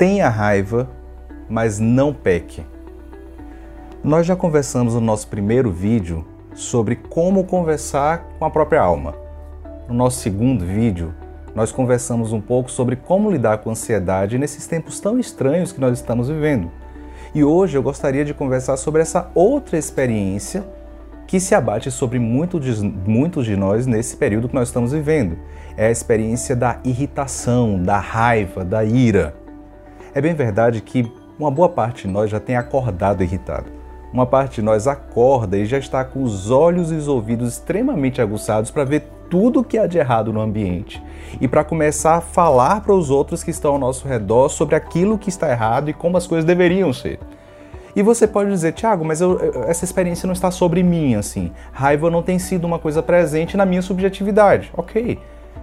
tenha raiva, mas não peque. Nós já conversamos no nosso primeiro vídeo sobre como conversar com a própria alma. No nosso segundo vídeo, nós conversamos um pouco sobre como lidar com a ansiedade nesses tempos tão estranhos que nós estamos vivendo. E hoje eu gostaria de conversar sobre essa outra experiência que se abate sobre muitos de, muitos de nós nesse período que nós estamos vivendo. É a experiência da irritação, da raiva, da ira. É bem verdade que uma boa parte de nós já tem acordado irritado. Uma parte de nós acorda e já está com os olhos e os ouvidos extremamente aguçados para ver tudo o que há de errado no ambiente e para começar a falar para os outros que estão ao nosso redor sobre aquilo que está errado e como as coisas deveriam ser. E você pode dizer, Tiago, mas eu, essa experiência não está sobre mim, assim. Raiva não tem sido uma coisa presente na minha subjetividade. Ok.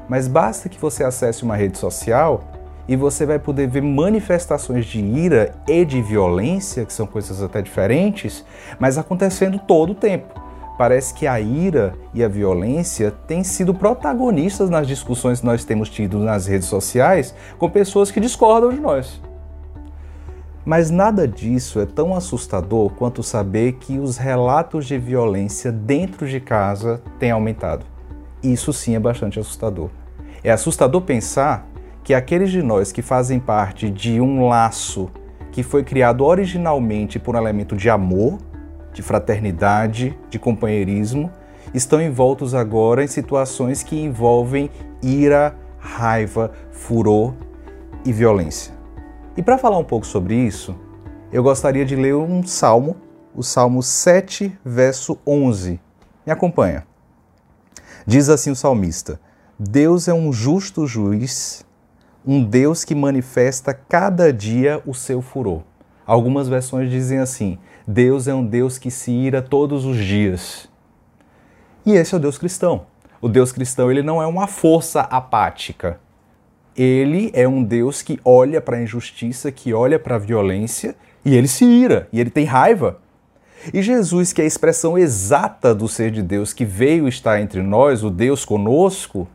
Mas basta que você acesse uma rede social e você vai poder ver manifestações de ira e de violência, que são coisas até diferentes, mas acontecendo todo o tempo. Parece que a ira e a violência têm sido protagonistas nas discussões que nós temos tido nas redes sociais com pessoas que discordam de nós. Mas nada disso é tão assustador quanto saber que os relatos de violência dentro de casa têm aumentado. Isso sim é bastante assustador. É assustador pensar que aqueles de nós que fazem parte de um laço que foi criado originalmente por um elemento de amor, de fraternidade, de companheirismo, estão envoltos agora em situações que envolvem ira, raiva, furor e violência. E para falar um pouco sobre isso, eu gostaria de ler um salmo, o Salmo 7, verso 11. Me acompanha. Diz assim o salmista: Deus é um justo juiz um Deus que manifesta cada dia o seu furor. Algumas versões dizem assim: Deus é um Deus que se ira todos os dias. E esse é o Deus cristão. O Deus cristão ele não é uma força apática. Ele é um Deus que olha para a injustiça, que olha para a violência e ele se ira, e ele tem raiva. E Jesus, que é a expressão exata do ser de Deus que veio estar entre nós, o Deus conosco,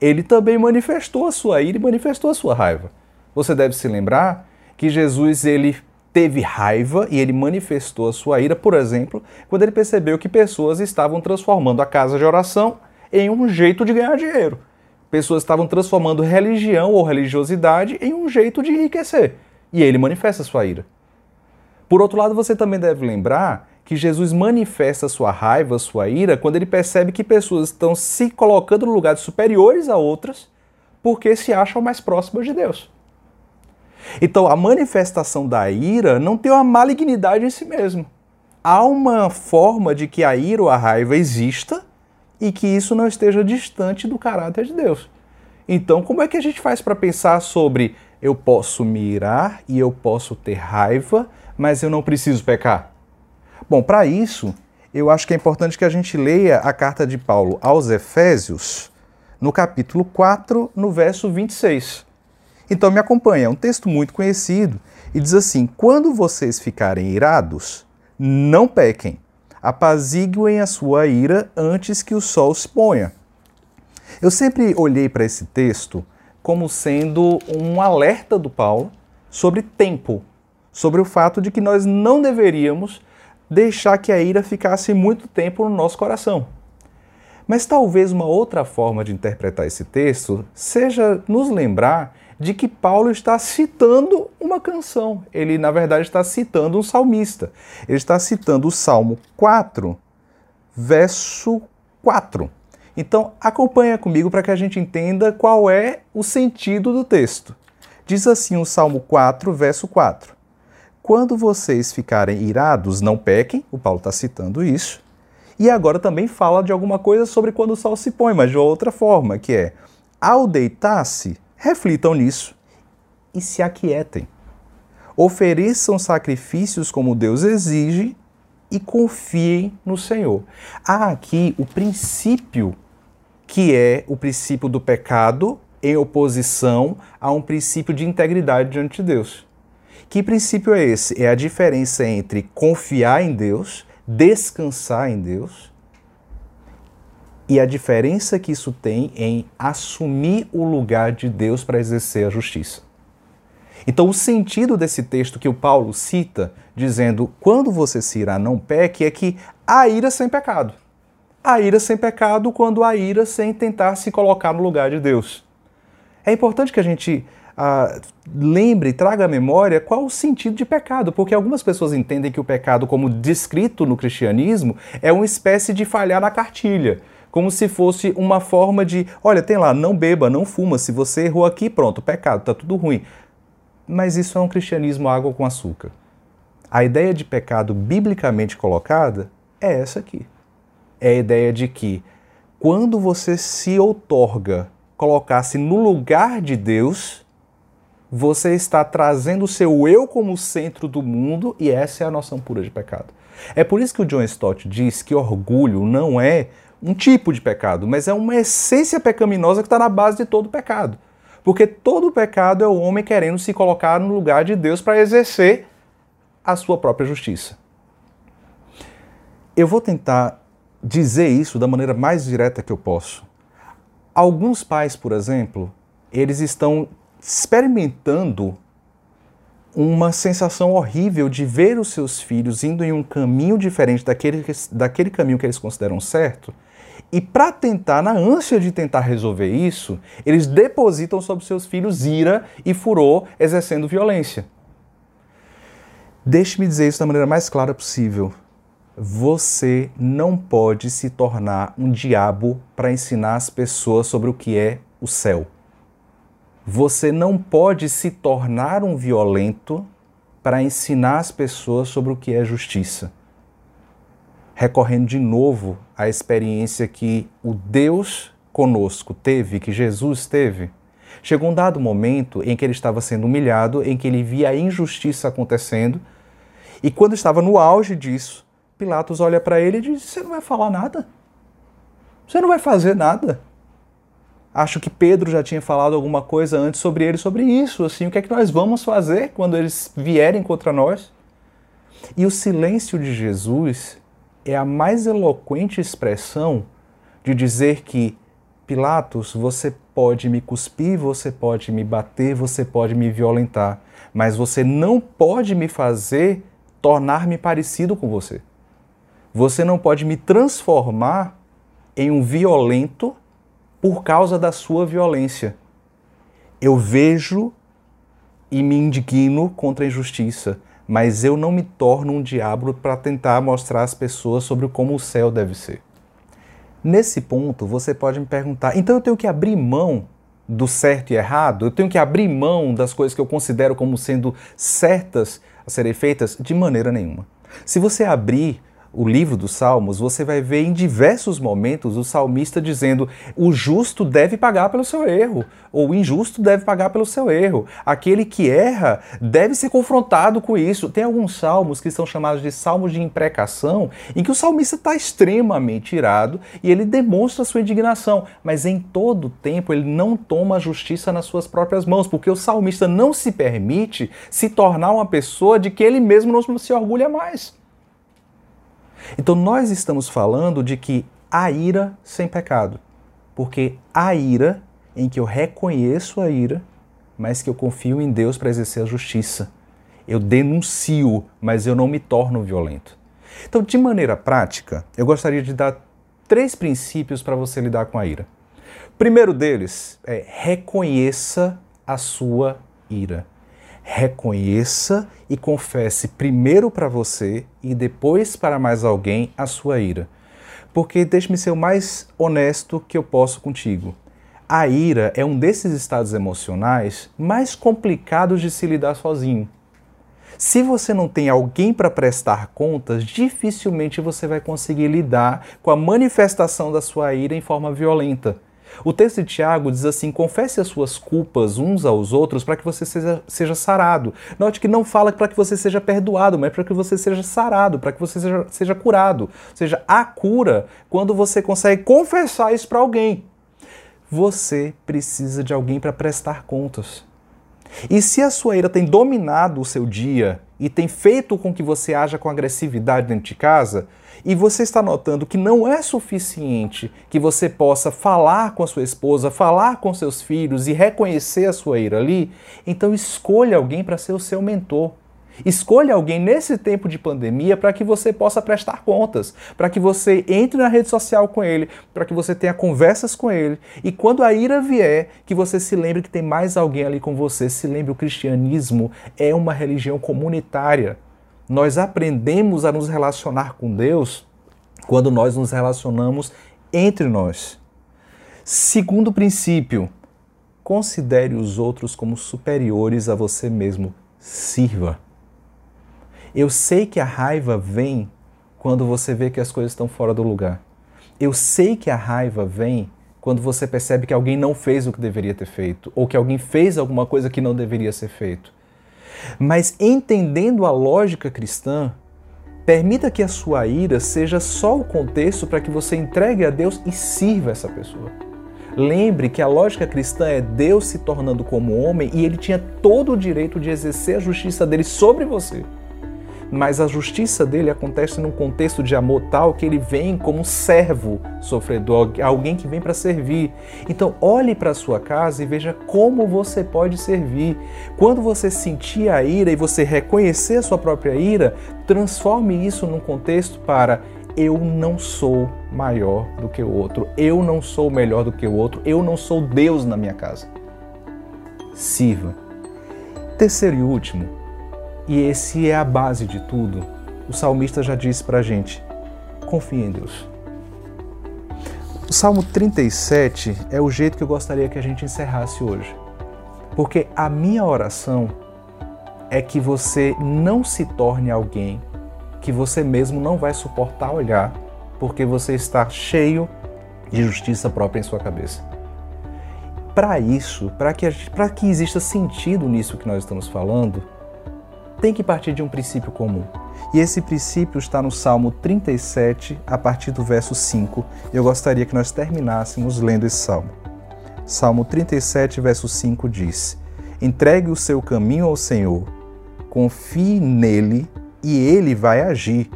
ele também manifestou a sua ira e manifestou a sua raiva. Você deve se lembrar que Jesus ele teve raiva e ele manifestou a sua ira, por exemplo, quando ele percebeu que pessoas estavam transformando a casa de oração em um jeito de ganhar dinheiro. Pessoas estavam transformando religião ou religiosidade em um jeito de enriquecer. E ele manifesta a sua ira. Por outro lado, você também deve lembrar que Jesus manifesta sua raiva, sua ira, quando ele percebe que pessoas estão se colocando no lugar de superiores a outras porque se acham mais próximas de Deus. Então, a manifestação da ira não tem uma malignidade em si mesmo. Há uma forma de que a ira ou a raiva exista e que isso não esteja distante do caráter de Deus. Então, como é que a gente faz para pensar sobre eu posso me irar e eu posso ter raiva, mas eu não preciso pecar? Bom, para isso, eu acho que é importante que a gente leia a carta de Paulo aos Efésios, no capítulo 4, no verso 26. Então me acompanha, é um texto muito conhecido e diz assim: Quando vocês ficarem irados, não pequem, apaziguem a sua ira antes que o sol se ponha. Eu sempre olhei para esse texto como sendo um alerta do Paulo sobre tempo, sobre o fato de que nós não deveríamos deixar que a ira ficasse muito tempo no nosso coração. Mas talvez uma outra forma de interpretar esse texto seja nos lembrar de que Paulo está citando uma canção. Ele, na verdade, está citando um salmista. Ele está citando o Salmo 4, verso 4. Então, acompanha comigo para que a gente entenda qual é o sentido do texto. Diz assim o Salmo 4, verso 4. Quando vocês ficarem irados, não pequem, o Paulo está citando isso. E agora também fala de alguma coisa sobre quando o sol se põe, mas de outra forma, que é, ao deitar-se, reflitam nisso e se aquietem. Ofereçam sacrifícios como Deus exige e confiem no Senhor. Há aqui o princípio que é o princípio do pecado em oposição a um princípio de integridade diante de Deus. Que princípio é esse? É a diferença entre confiar em Deus, descansar em Deus, e a diferença que isso tem em assumir o lugar de Deus para exercer a justiça. Então, o sentido desse texto que o Paulo cita, dizendo quando você se irá, não peque, é que há ira sem pecado. Há ira sem pecado quando há ira sem tentar se colocar no lugar de Deus. É importante que a gente ah, lembre, traga à memória qual o sentido de pecado, porque algumas pessoas entendem que o pecado, como descrito no cristianismo, é uma espécie de falhar na cartilha como se fosse uma forma de, olha, tem lá, não beba, não fuma, se você errou aqui, pronto, pecado, tá tudo ruim. Mas isso é um cristianismo água com açúcar. A ideia de pecado biblicamente colocada é essa aqui. É a ideia de que quando você se outorga colocar-se no lugar de Deus, você está trazendo o seu eu como centro do mundo e essa é a noção pura de pecado. É por isso que o John Stott diz que orgulho não é um tipo de pecado, mas é uma essência pecaminosa que está na base de todo pecado. Porque todo pecado é o homem querendo se colocar no lugar de Deus para exercer a sua própria justiça. Eu vou tentar dizer isso da maneira mais direta que eu posso. Alguns pais, por exemplo, eles estão experimentando uma sensação horrível de ver os seus filhos indo em um caminho diferente daquele, daquele caminho que eles consideram certo. E para tentar, na ânsia de tentar resolver isso, eles depositam sobre seus filhos ira e furor, exercendo violência. Deixe-me dizer isso da maneira mais clara possível. Você não pode se tornar um diabo para ensinar as pessoas sobre o que é o céu. Você não pode se tornar um violento para ensinar as pessoas sobre o que é justiça. Recorrendo de novo à experiência que o Deus conosco teve, que Jesus teve, chegou um dado momento em que ele estava sendo humilhado, em que ele via a injustiça acontecendo, e quando estava no auge disso, Pilatos olha para ele e diz: Você não vai falar nada? Você não vai fazer nada? Acho que Pedro já tinha falado alguma coisa antes sobre ele, sobre isso. Assim, o que é que nós vamos fazer quando eles vierem contra nós? E o silêncio de Jesus é a mais eloquente expressão de dizer que Pilatos, você pode me cuspir, você pode me bater, você pode me violentar, mas você não pode me fazer tornar-me parecido com você. Você não pode me transformar em um violento por causa da sua violência. Eu vejo e me indigno contra a injustiça, mas eu não me torno um diabo para tentar mostrar às pessoas sobre como o céu deve ser. Nesse ponto, você pode me perguntar: então eu tenho que abrir mão do certo e errado? Eu tenho que abrir mão das coisas que eu considero como sendo certas a serem feitas? De maneira nenhuma. Se você abrir o livro dos Salmos, você vai ver em diversos momentos o salmista dizendo: o justo deve pagar pelo seu erro, ou o injusto deve pagar pelo seu erro. Aquele que erra deve ser confrontado com isso. Tem alguns salmos que são chamados de salmos de imprecação, em que o salmista está extremamente irado e ele demonstra sua indignação, mas em todo tempo ele não toma a justiça nas suas próprias mãos, porque o salmista não se permite se tornar uma pessoa de que ele mesmo não se orgulha mais. Então nós estamos falando de que há ira sem pecado, porque há ira em que eu reconheço a ira, mas que eu confio em Deus para exercer a justiça. Eu denuncio, mas eu não me torno violento. Então, de maneira prática, eu gostaria de dar três princípios para você lidar com a ira. Primeiro deles é reconheça a sua ira reconheça e confesse primeiro para você e depois para mais alguém a sua ira. Porque deixe-me ser o mais honesto que eu posso contigo. A ira é um desses estados emocionais mais complicados de se lidar sozinho. Se você não tem alguém para prestar contas, dificilmente você vai conseguir lidar com a manifestação da sua ira em forma violenta. O texto de Tiago diz assim: confesse as suas culpas uns aos outros para que você seja, seja sarado. Note que não fala para que você seja perdoado, mas para que você seja sarado, para que você seja, seja curado. Ou seja, a cura quando você consegue confessar isso para alguém. Você precisa de alguém para prestar contas. E se a sua ira tem dominado o seu dia e tem feito com que você haja com agressividade dentro de casa, e você está notando que não é suficiente que você possa falar com a sua esposa, falar com seus filhos e reconhecer a sua ira ali, então escolha alguém para ser o seu mentor. Escolha alguém nesse tempo de pandemia para que você possa prestar contas, para que você entre na rede social com ele, para que você tenha conversas com ele. E quando a ira vier, que você se lembre que tem mais alguém ali com você. Se lembre, o cristianismo é uma religião comunitária. Nós aprendemos a nos relacionar com Deus quando nós nos relacionamos entre nós. Segundo princípio, considere os outros como superiores a você mesmo. Sirva. Eu sei que a raiva vem quando você vê que as coisas estão fora do lugar. Eu sei que a raiva vem quando você percebe que alguém não fez o que deveria ter feito, ou que alguém fez alguma coisa que não deveria ser feito. Mas entendendo a lógica cristã, permita que a sua ira seja só o contexto para que você entregue a Deus e sirva essa pessoa. Lembre que a lógica cristã é Deus se tornando como homem e ele tinha todo o direito de exercer a justiça dele sobre você mas a justiça dele acontece num contexto de amor tal que ele vem como um servo sofredor, alguém que vem para servir. Então, olhe para a sua casa e veja como você pode servir. Quando você sentir a ira e você reconhecer a sua própria ira, transforme isso num contexto para eu não sou maior do que o outro, eu não sou melhor do que o outro, eu não sou Deus na minha casa. Sirva. Terceiro e último, e esse é a base de tudo. O salmista já disse para a gente: confie em Deus. O Salmo 37 é o jeito que eu gostaria que a gente encerrasse hoje. Porque a minha oração é que você não se torne alguém que você mesmo não vai suportar olhar, porque você está cheio de justiça própria em sua cabeça. Para isso, para que, que exista sentido nisso que nós estamos falando, tem que partir de um princípio comum. E esse princípio está no Salmo 37, a partir do verso 5. Eu gostaria que nós terminássemos lendo esse salmo. Salmo 37, verso 5 diz: Entregue o seu caminho ao Senhor, confie nele e ele vai agir.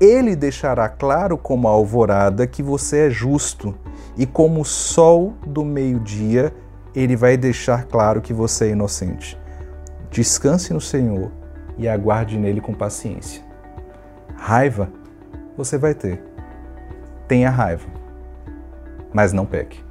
Ele deixará claro como a alvorada que você é justo, e como o sol do meio-dia, ele vai deixar claro que você é inocente. Descanse no Senhor e aguarde nele com paciência. Raiva você vai ter. Tenha raiva, mas não peque.